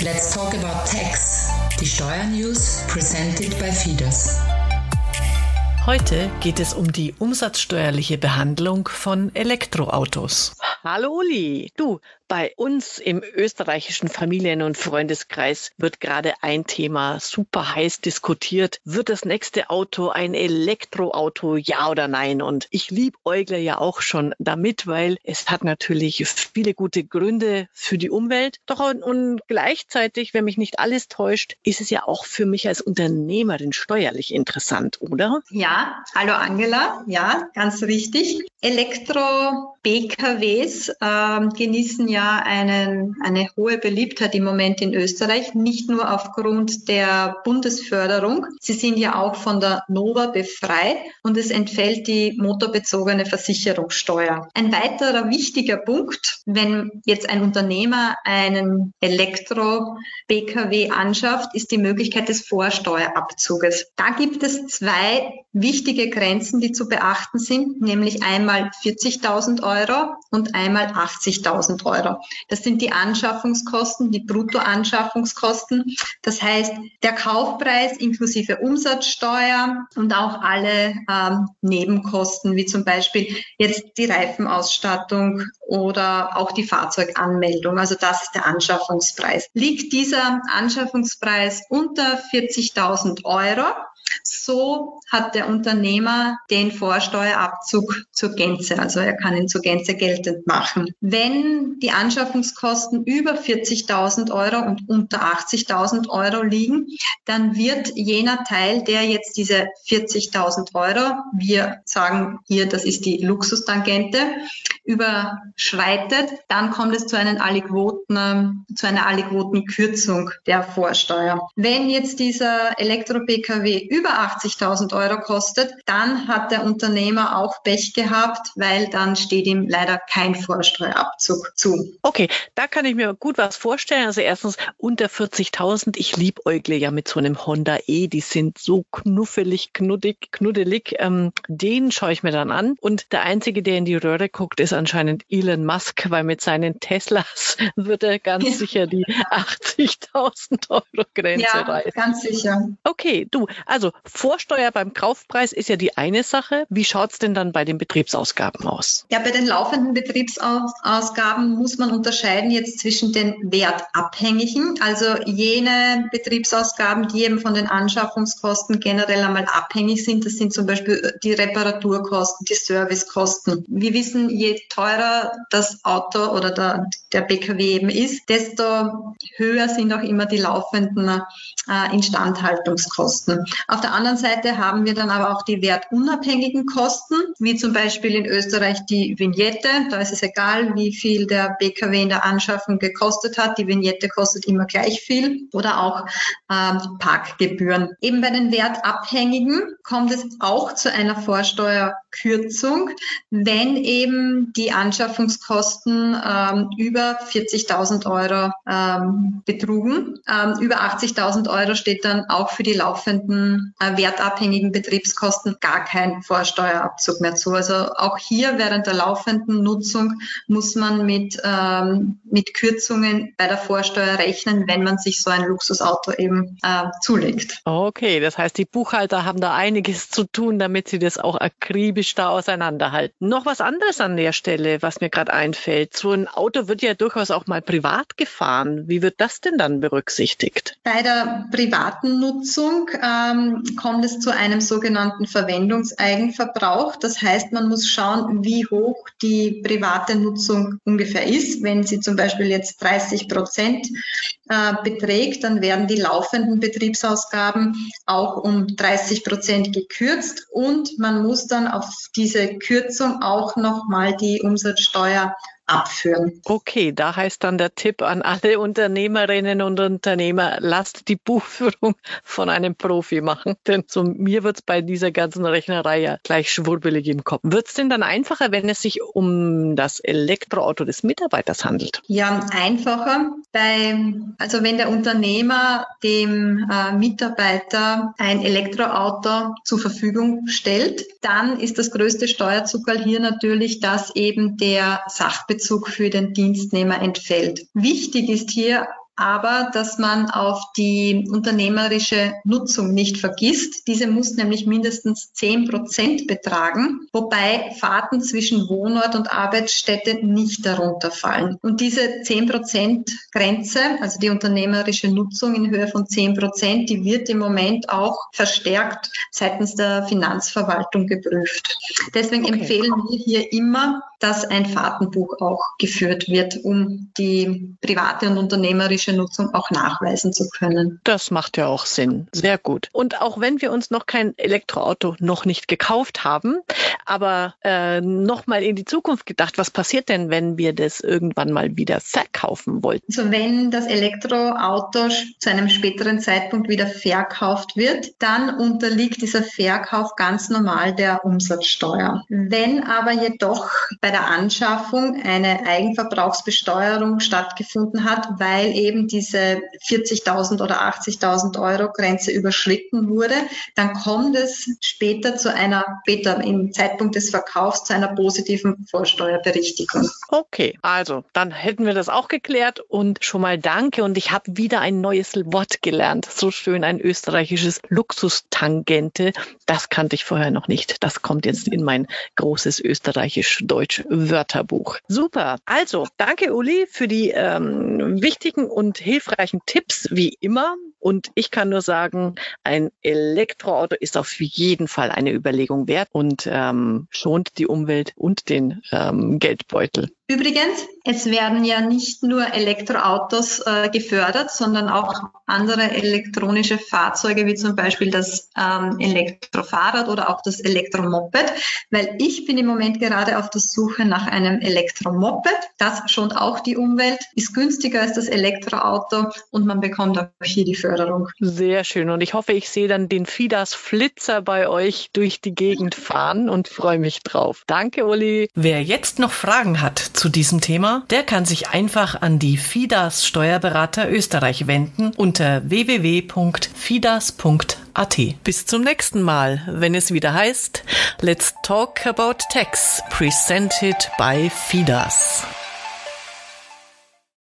Let's talk about tax. Die Steuernews presented by Fides. Heute geht es um die umsatzsteuerliche Behandlung von Elektroautos. Hallo Uli, du, bei uns im österreichischen Familien- und Freundeskreis wird gerade ein Thema super heiß diskutiert. Wird das nächste Auto ein Elektroauto, ja oder nein? Und ich liebe Eugler ja auch schon damit, weil es hat natürlich viele gute Gründe für die Umwelt. Doch und, gleichzeitig, wenn mich nicht alles täuscht, ist es ja auch für mich als Unternehmerin steuerlich interessant, oder? Ja, hallo Angela. Ja, ganz richtig. Elektro-BKWs äh, genießen ja einen, eine hohe Beliebtheit im Moment in Österreich, nicht nur aufgrund der Bundesförderung. Sie sind ja auch von der NOVA befreit und es entfällt die motorbezogene Versicherungssteuer. Ein weiterer wichtiger Punkt, wenn jetzt ein Unternehmer einen Elektro-BKW anschafft, ist die Möglichkeit des Vorsteuerabzuges. Da gibt es zwei wichtige Grenzen, die zu beachten sind, nämlich einmal 40.000 Euro und einmal 80.000 Euro. Das sind die Anschaffungskosten, die Bruttoanschaffungskosten. Das heißt, der Kaufpreis inklusive Umsatzsteuer und auch alle ähm, Nebenkosten, wie zum Beispiel jetzt die Reifenausstattung oder auch die Fahrzeuganmeldung. Also das ist der Anschaffungspreis. Liegt dieser Anschaffungspreis unter 40.000 Euro, so hat der Unternehmer den Vorsteuerabzug zur Gänze, also er kann ihn zur Gänze geltend machen. Wenn die Anschaffungskosten über 40.000 Euro und unter 80.000 Euro liegen, dann wird jener Teil, der jetzt diese 40.000 Euro, wir sagen hier, das ist die Luxustangente, überschreitet, dann kommt es zu, einem Aliquoten, zu einer Aliquotenkürzung der Vorsteuer. Wenn jetzt dieser Elektro-Pkw über 80.000 Euro kostet, dann hat der Unternehmer auch Pech gehabt, weil dann steht ihm leider kein Vorsteuerabzug zu. Okay, da kann ich mir gut was vorstellen. Also erstens unter 40.000. Ich liebäugle ja mit so einem Honda E. Die sind so knuffelig, knuddig, knuddelig. Ähm, den schaue ich mir dann an. Und der Einzige, der in die Röhre guckt, ist anscheinend Elon Musk, weil mit seinen Teslas wird er ganz ja. sicher die 80.000 Euro Grenze ja, reißen. ganz sicher. Okay, du, also Vorsteuer beim Kaufpreis ist ja die eine Sache. Wie schaut es denn dann bei den Betriebsausgaben aus? Ja, bei den laufenden Betriebsausgaben muss man unterscheiden jetzt zwischen den wertabhängigen, also jene Betriebsausgaben, die eben von den Anschaffungskosten generell einmal abhängig sind. Das sind zum Beispiel die Reparaturkosten, die Servicekosten. Wir wissen, je teurer das Auto oder der, der PKW eben ist, desto höher sind auch immer die laufenden äh, Instandhaltungskosten. Auf der anderen Seite haben wir dann aber auch die wertunabhängigen Kosten, wie zum Beispiel in Österreich die Vignette. Da ist es egal, wie viel der PKW in der Anschaffung gekostet hat. Die Vignette kostet immer gleich viel. Oder auch ähm, Parkgebühren. Eben bei den wertabhängigen kommt es auch zu einer Vorsteuerkürzung, wenn eben die Anschaffungskosten ähm, über 40.000 Euro ähm, betrugen. Ähm, über 80.000 Euro steht dann auch für die laufenden äh, wertabhängigen Betriebskosten gar kein Vorsteuerabzug mehr zu. Also auch hier während der laufenden Nutzung muss man mit, ähm, mit Kürzungen bei der Vorsteuer rechnen, wenn man sich so ein Luxusauto eben äh, zulegt. Okay, das heißt, die Buchhalter haben da einiges zu tun, damit sie das auch akribisch da auseinanderhalten. Noch was anderes an der Stelle, was mir gerade einfällt. So ein Auto wird ja durchaus auch mal privat gefahren. Wie wird das denn dann berücksichtigt? Bei der privaten Nutzung ähm, kommt es zu einem sogenannten Verwendungseigenverbrauch. Das heißt, man muss schauen, wie hoch die private Nutzung ungefähr ist. Wenn sie zum Beispiel jetzt 30 Prozent äh, beträgt, dann werden die laufenden Betriebsausgaben auch um 30 Prozent gekürzt und man muss dann auf diese Kürzung auch nochmal die Umsatzsteuer abführen. Okay, da heißt dann der Tipp an alle Unternehmerinnen und Unternehmer, lasst die Buchführung von einem Profi machen, denn so mir wird's bei dieser ganzen Rechnerei ja gleich schwurbelig im Kopf. Wird's denn dann einfacher, wenn es sich um das Elektroauto des Mitarbeiters handelt? Ja, einfacher. Bei, also wenn der Unternehmer dem äh, Mitarbeiter ein Elektroauto zur Verfügung stellt, dann ist das größte Steuerzuckerl hier natürlich, dass eben der Sachbetrieb Sachbezug für den Dienstnehmer entfällt. Wichtig ist hier aber dass man auf die unternehmerische Nutzung nicht vergisst. Diese muss nämlich mindestens 10 Prozent betragen, wobei Fahrten zwischen Wohnort und Arbeitsstätte nicht darunter fallen. Und diese 10 Prozent Grenze, also die unternehmerische Nutzung in Höhe von 10 Prozent, die wird im Moment auch verstärkt seitens der Finanzverwaltung geprüft. Deswegen okay. empfehlen wir hier immer, dass ein Fahrtenbuch auch geführt wird, um die private und unternehmerische Nutzung auch nachweisen zu können. Das macht ja auch Sinn. Sehr gut. Und auch wenn wir uns noch kein Elektroauto noch nicht gekauft haben, aber äh, noch mal in die Zukunft gedacht, was passiert denn, wenn wir das irgendwann mal wieder verkaufen wollten? Also wenn das Elektroauto zu einem späteren Zeitpunkt wieder verkauft wird, dann unterliegt dieser Verkauf ganz normal der Umsatzsteuer. Wenn aber jedoch bei der Anschaffung eine Eigenverbrauchsbesteuerung stattgefunden hat, weil eben diese 40.000 oder 80.000 Euro Grenze überschritten wurde, dann kommt es später zu einer, später im Zeitpunkt des Verkaufs zu einer positiven Vorsteuerberichtigung. Okay, also dann hätten wir das auch geklärt und schon mal danke und ich habe wieder ein neues Wort gelernt. So schön ein österreichisches Luxustangente. Das kannte ich vorher noch nicht. Das kommt jetzt in mein großes österreichisch-deutsch Wörterbuch. Super. Also, danke Uli für die ähm, wichtigen und hilfreichen Tipps wie immer. Und ich kann nur sagen, ein Elektroauto ist auf jeden Fall eine Überlegung wert und ähm, schont die Umwelt und den ähm, Geldbeutel. Übrigens, es werden ja nicht nur Elektroautos äh, gefördert, sondern auch andere elektronische Fahrzeuge, wie zum Beispiel das ähm, Elektrofahrrad oder auch das Elektromoped, weil ich bin im Moment gerade auf der Suche nach einem Elektromoped. Das schont auch die Umwelt, ist günstiger als das Elektroauto und man bekommt auch hier die Förderung. Sehr schön und ich hoffe, ich sehe dann den Fidas Flitzer bei euch durch die Gegend fahren und freue mich drauf. Danke, Uli. Wer jetzt noch Fragen hat zu diesem Thema, der kann sich einfach an die FIDAS Steuerberater Österreich wenden unter www.fidas.at. Bis zum nächsten Mal, wenn es wieder heißt Let's Talk About Tax, presented by FIDAS.